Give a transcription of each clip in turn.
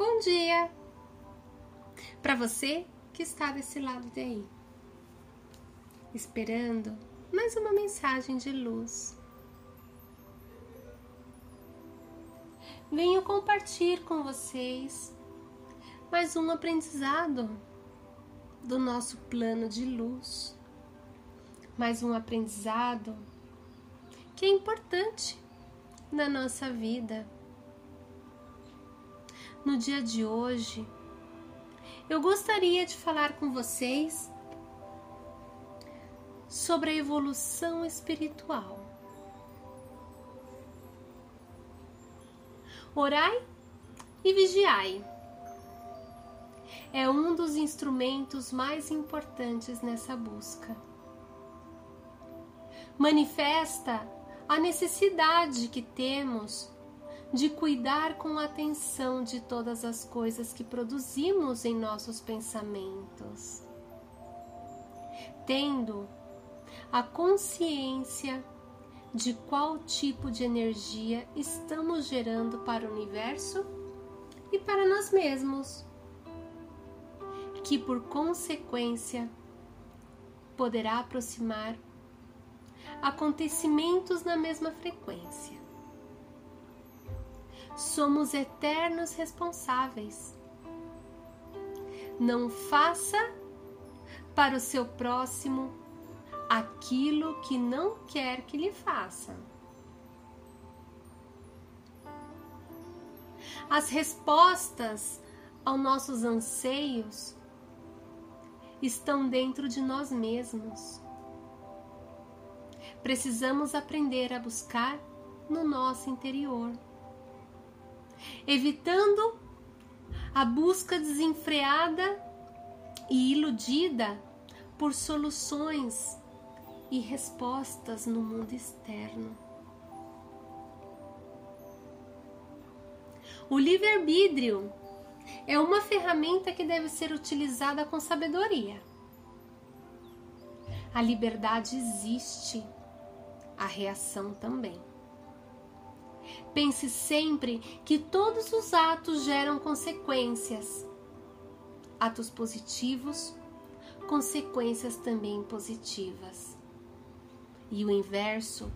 Bom dia para você que está desse lado de aí, esperando mais uma mensagem de luz. Venho compartilhar com vocês mais um aprendizado do nosso plano de luz, mais um aprendizado que é importante na nossa vida no dia de hoje, eu gostaria de falar com vocês sobre a evolução espiritual. Orai e vigiai é um dos instrumentos mais importantes nessa busca. Manifesta a necessidade que temos de cuidar com atenção de todas as coisas que produzimos em nossos pensamentos, tendo a consciência de qual tipo de energia estamos gerando para o universo e para nós mesmos, que por consequência poderá aproximar acontecimentos na mesma frequência somos eternos responsáveis. Não faça para o seu próximo aquilo que não quer que lhe faça. As respostas aos nossos anseios estão dentro de nós mesmos. Precisamos aprender a buscar no nosso interior evitando a busca desenfreada e iludida por soluções e respostas no mundo externo. O livre-arbítrio é uma ferramenta que deve ser utilizada com sabedoria. A liberdade existe, a reação também. Pense sempre que todos os atos geram consequências. Atos positivos, consequências também positivas. E o inverso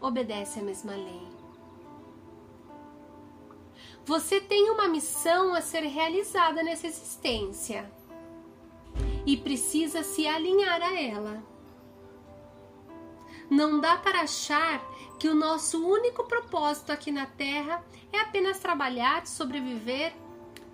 obedece à mesma lei. Você tem uma missão a ser realizada nessa existência e precisa se alinhar a ela. Não dá para achar que o nosso único propósito aqui na Terra é apenas trabalhar, sobreviver,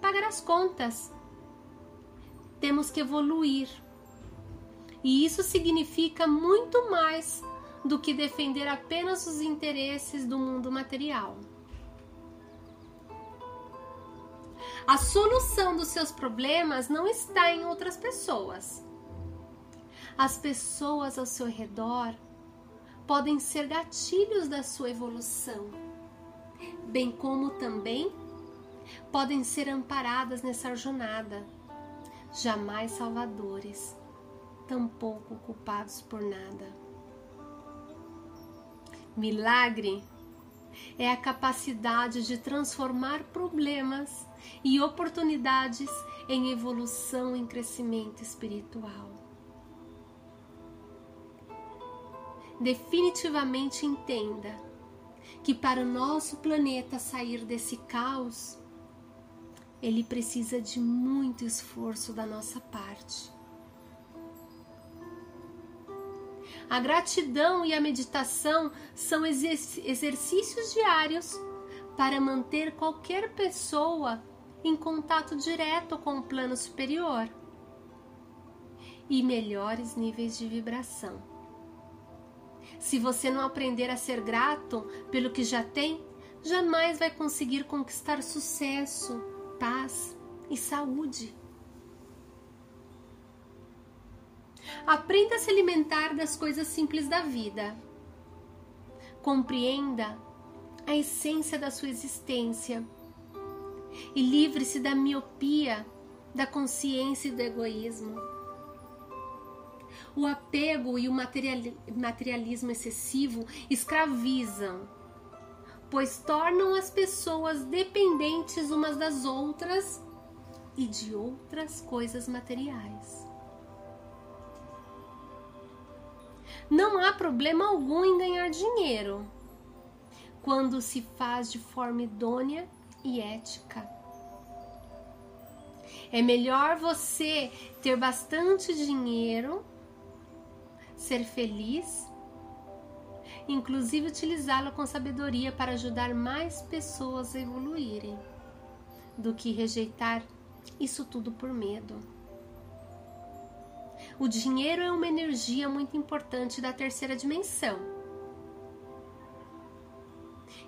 pagar as contas. Temos que evoluir. E isso significa muito mais do que defender apenas os interesses do mundo material. A solução dos seus problemas não está em outras pessoas. As pessoas ao seu redor podem ser gatilhos da sua evolução, bem como também podem ser amparadas nessa jornada, jamais salvadores, tampouco culpados por nada. Milagre é a capacidade de transformar problemas e oportunidades em evolução em crescimento espiritual. Definitivamente entenda que para o nosso planeta sair desse caos, ele precisa de muito esforço da nossa parte. A gratidão e a meditação são exercícios diários para manter qualquer pessoa em contato direto com o plano superior e melhores níveis de vibração. Se você não aprender a ser grato pelo que já tem, jamais vai conseguir conquistar sucesso, paz e saúde. Aprenda a se alimentar das coisas simples da vida. Compreenda a essência da sua existência e livre-se da miopia, da consciência e do egoísmo o apego e o materialismo excessivo escravizam, pois tornam as pessoas dependentes umas das outras e de outras coisas materiais. Não há problema algum em ganhar dinheiro quando se faz de forma idônea e ética. É melhor você ter bastante dinheiro, ser feliz, inclusive utilizá-lo com sabedoria para ajudar mais pessoas a evoluírem, do que rejeitar isso tudo por medo. O dinheiro é uma energia muito importante da terceira dimensão,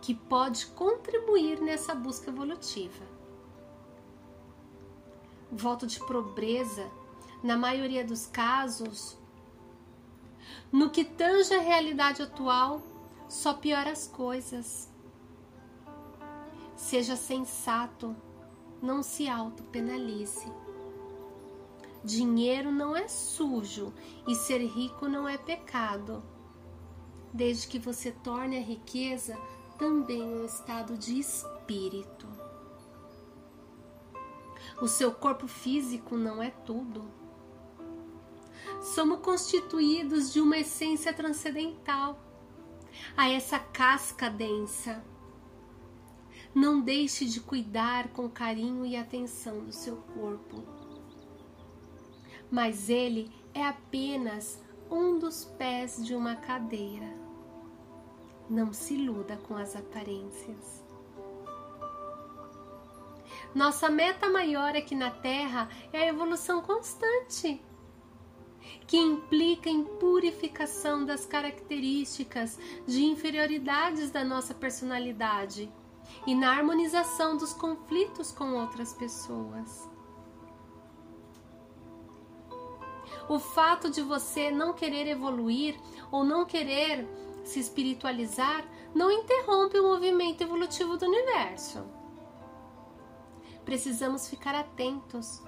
que pode contribuir nessa busca evolutiva. Voto de pobreza, na maioria dos casos, no que tange a realidade atual, só piora as coisas. Seja sensato não se autopenalize. Dinheiro não é sujo e ser rico não é pecado, desde que você torne a riqueza também um estado de espírito. O seu corpo físico não é tudo. Somos constituídos de uma essência transcendental, a essa casca densa não deixe de cuidar com carinho e atenção do seu corpo. Mas ele é apenas um dos pés de uma cadeira. Não se iluda com as aparências. Nossa meta maior aqui na Terra é a evolução constante, que implica em purificação das características de inferioridades da nossa personalidade e na harmonização dos conflitos com outras pessoas. O fato de você não querer evoluir ou não querer se espiritualizar não interrompe o movimento evolutivo do universo. Precisamos ficar atentos,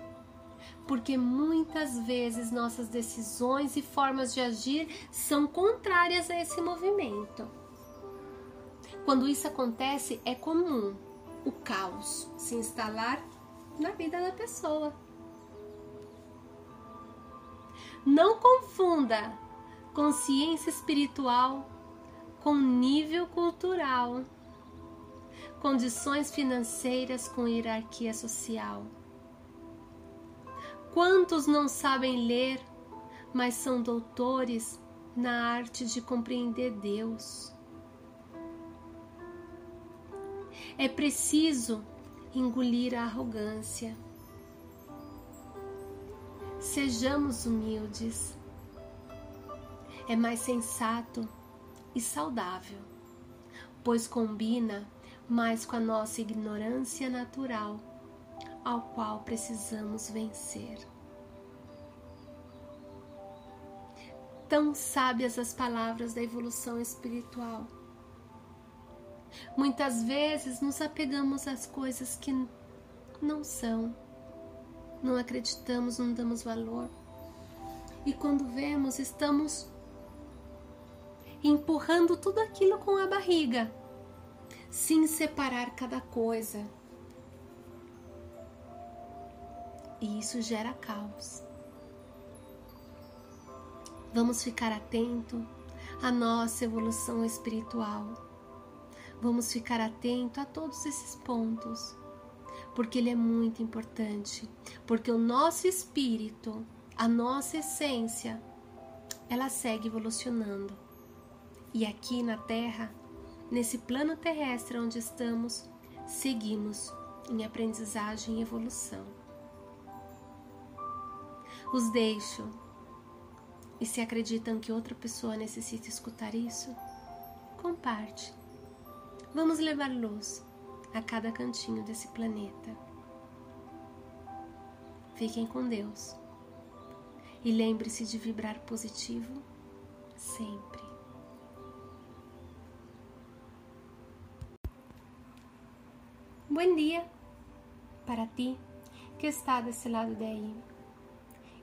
porque muitas vezes nossas decisões e formas de agir são contrárias a esse movimento. Quando isso acontece, é comum o caos se instalar na vida da pessoa. Não confunda consciência espiritual com nível cultural, condições financeiras com hierarquia social. Quantos não sabem ler, mas são doutores na arte de compreender Deus? É preciso engolir a arrogância. Sejamos humildes. É mais sensato e saudável, pois combina mais com a nossa ignorância natural, ao qual precisamos vencer. Tão sábias as palavras da evolução espiritual Muitas vezes nos apegamos às coisas que não são, não acreditamos, não damos valor. E quando vemos, estamos empurrando tudo aquilo com a barriga, sem separar cada coisa. E isso gera caos. Vamos ficar atento à nossa evolução espiritual Vamos ficar atento a todos esses pontos, porque ele é muito importante, porque o nosso espírito, a nossa essência, ela segue evolucionando. E aqui na Terra, nesse plano terrestre onde estamos, seguimos em aprendizagem e evolução. Os deixo. E se acreditam que outra pessoa necessita escutar isso, comparte Vamos levar luz a cada cantinho desse planeta. Fiquem com Deus. E lembre-se de vibrar positivo sempre. Bom dia para ti que está desse lado daí,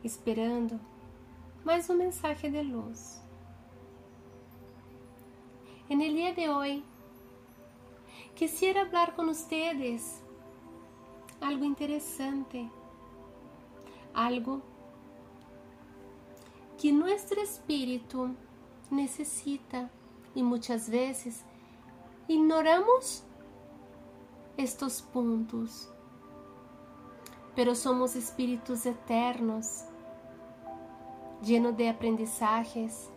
esperando mais um mensagem de luz. En el día de hoy quisiera hablar con ustedes algo interesante, algo que nuestro espíritu necesita y muchas veces ignoramos estos puntos, pero somos espíritus eternos, llenos de aprendizajes.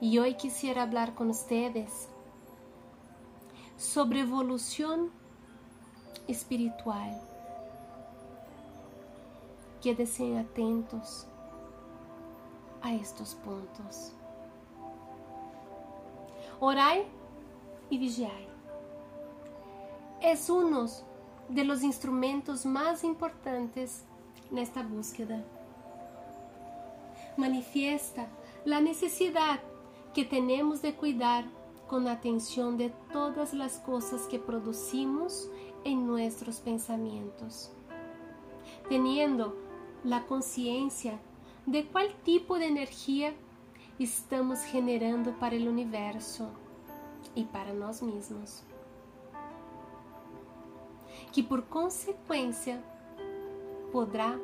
Y hoy quisiera hablar con ustedes sobre evolución espiritual. Quédense atentos a estos pontos. Orai e vigiai. É um de los instrumentos mais importantes nesta búsqueda. Manifiesta la necesidad que tenemos de cuidar con atención de todas las cosas que producimos en nuestros pensamientos, teniendo la conciencia de qual tipo de energia estamos generando para o universo e para nós mesmos. Que por consequência poderá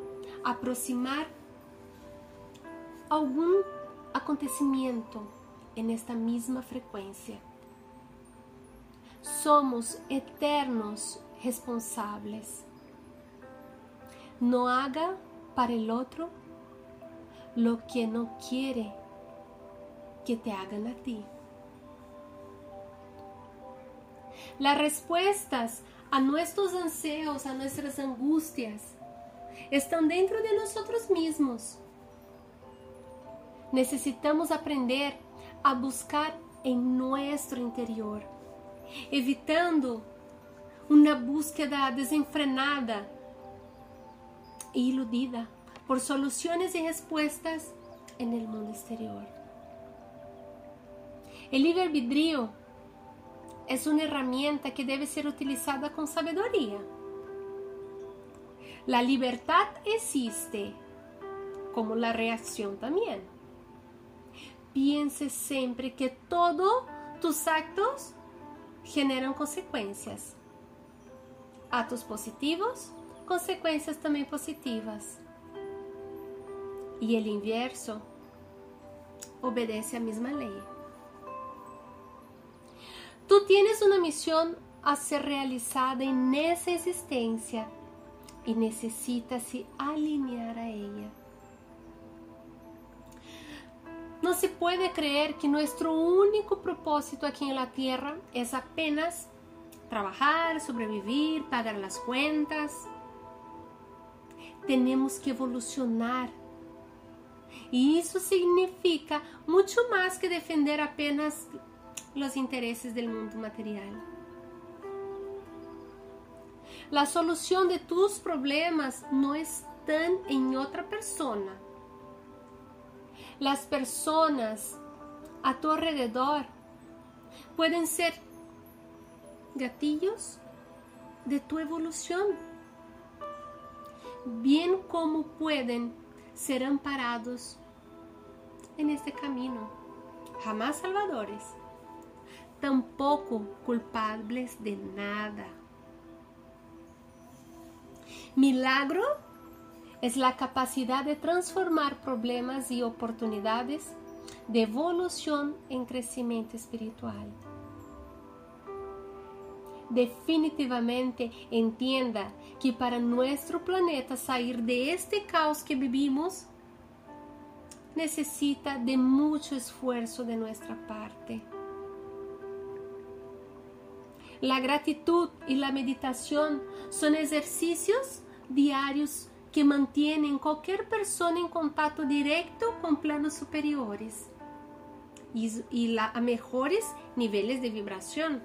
aproximar algum acontecimento en esta mesma frequência. Somos eternos responsáveis. No haga para el otro lo que no quiere que te hagan a ti. Las respuestas a nuestros anseos, a nuestras angustias, están dentro de nosotros mismos. Necesitamos aprender a buscar en nuestro interior, evitando uma búsqueda desenfrenada e iludida por soluções e respostas en el mundo exterior. El albedrío es una herramienta que debe ser utilizada con sabiduría. La libertad existe, como la reacción también. Piense siempre que todos tus actos generan consecuencias. Atos positivos, consequências também positivas. E ele inverso obedece a mesma lei. Tu tienes uma missão a ser realizada nessa existência e necessita se alinhar a ella. Não se pode creer que nosso único propósito aqui na Terra é apenas trabajar, sobrevivir, pagar las cuentas. Tenemos que evolucionar. Y eso significa mucho más que defender apenas los intereses del mundo material. La solución de tus problemas no están en otra persona. Las personas a tu alrededor pueden ser gatillos de tu evolución, bien como pueden ser amparados en este camino. Jamás salvadores, tampoco culpables de nada. Milagro es la capacidad de transformar problemas y oportunidades de evolución en crecimiento espiritual definitivamente entienda que para nuestro planeta sair de este caos que vivimos, necesita de mucho esfuerzo de nuestra parte. La gratitud y la meditación son ejercicios diarios que mantienen cualquier persona en contacto directo con planos superiores y, la, a mejores niveles de vibración.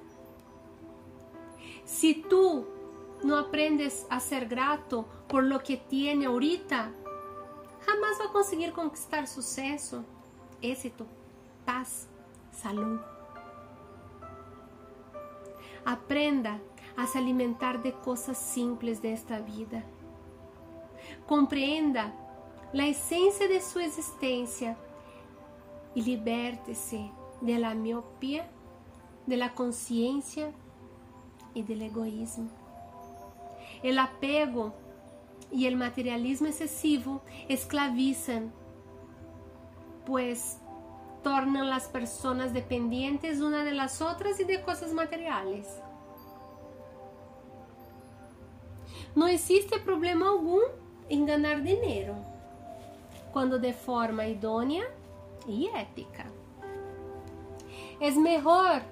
Si tú no aprendes a ser grato por lo que tiene ahorita, jamás va a conseguir conquistar suceso, éxito, paz, salud. Aprenda a se alimentar de cosas simples de esta vida. Compreenda la esencia de su existencia y libértese de la miopía de la conciencia y del egoísmo. El apego y el materialismo excesivo esclavizan, pues tornan las personas dependientes una de las otras y de cosas materiales. No existe problema algum ganhar dinheiro, quando de forma idônea e ética. É melhor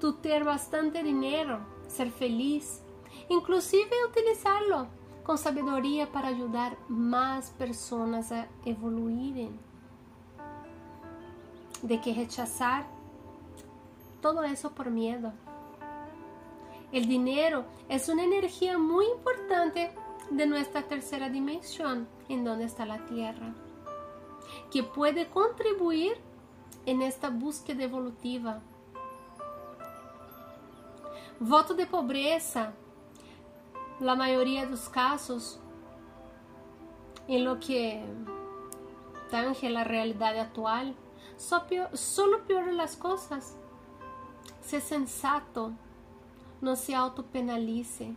tu ter bastante dinheiro, ser feliz, inclusive utilizá-lo com sabedoria para ajudar mais pessoas a evoluírem, de que rechazar todo isso por medo. El dinero es una energía muy importante de nuestra tercera dimensión, en donde está la Tierra, que puede contribuir en esta búsqueda evolutiva. Voto de pobreza, la mayoría de los casos, en lo que tange la realidad actual, solo peor las cosas. Sé sensato, não se autopenalize.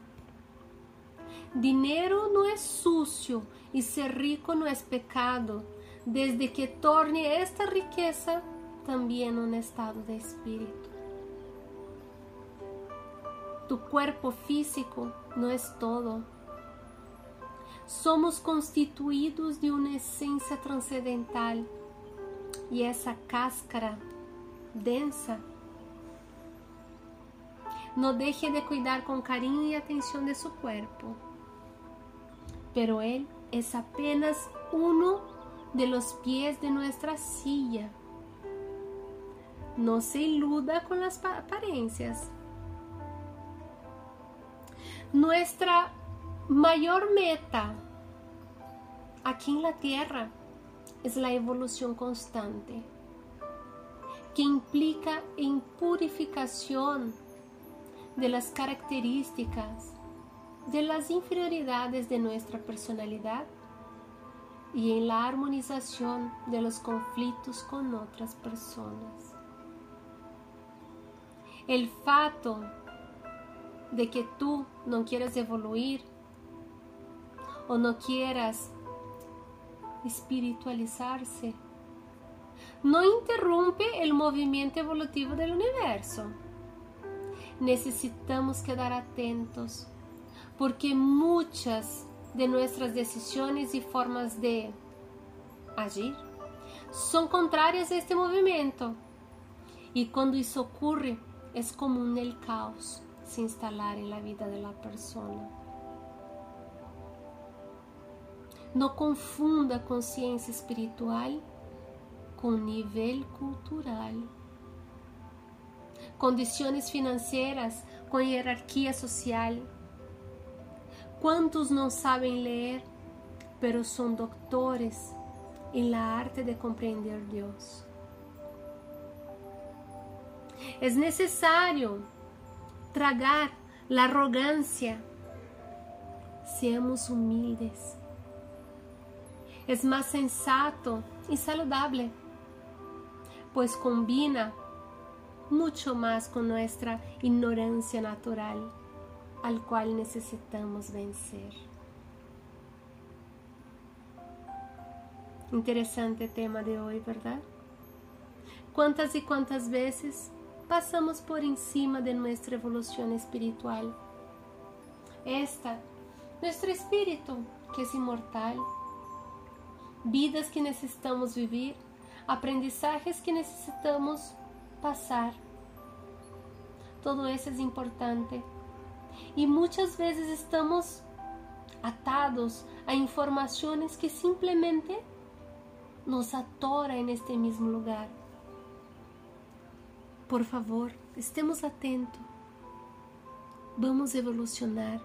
Dinheiro não é sucio e ser rico não é pecado, desde que torne esta riqueza também um estado de espírito. Tu cuerpo físico não é todo. Somos constituídos de uma essência transcendental e essa cáscara densa no deje de cuidar con cariño y atención de su cuerpo. Pero Él es apenas uno de los pies de nuestra silla. No se iluda con las apariencias. Nuestra mayor meta aquí en la tierra es la evolución constante, que implica en purificación de las características, de las inferioridades de nuestra personalidad y en la armonización de los conflictos con otras personas. El fato de que tú no quieras evoluir o no quieras espiritualizarse no interrumpe el movimiento evolutivo del universo necesitamos quedar atentos, porque muchas de nuestras decisiones y formas de agir son contrarias a este movimiento. Y cuando eso ocurre, es común el caos se instalar en la vida de la persona. No confunda consciência espiritual com nível cultural condições financeiras com hierarquia social. Quantos não sabem ler, pero são doutores em la arte de compreender Deus? É necessário tragar a arrogância. Seamos humildes. É mais sensato e saludável, pois combina mucho más con nuestra ignorancia natural, al cual necesitamos vencer. Interesante tema de hoy, ¿verdad? ¿Cuántas y cuántas veces pasamos por encima de nuestra evolución espiritual? Esta, nuestro espíritu, que es inmortal, vidas que necesitamos vivir, aprendizajes que necesitamos passar. Todo isso é importante. E muitas vezes estamos atados a informações que simplesmente nos atoram neste mesmo lugar. Por favor, estemos atentos. Vamos evolucionar.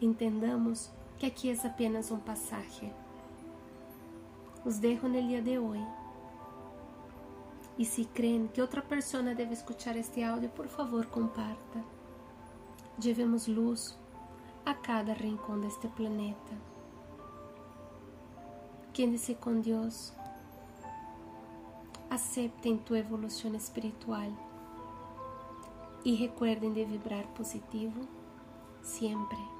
Entendamos que aqui é apenas um passagem. Os dejo no dia de hoje. E se creen que outra pessoa deve escuchar este áudio, por favor, comparta. Llevemos luz a cada rincón deste planeta. Quédese com Deus. Aceptem tu evolução espiritual E recuerden de vibrar positivo sempre.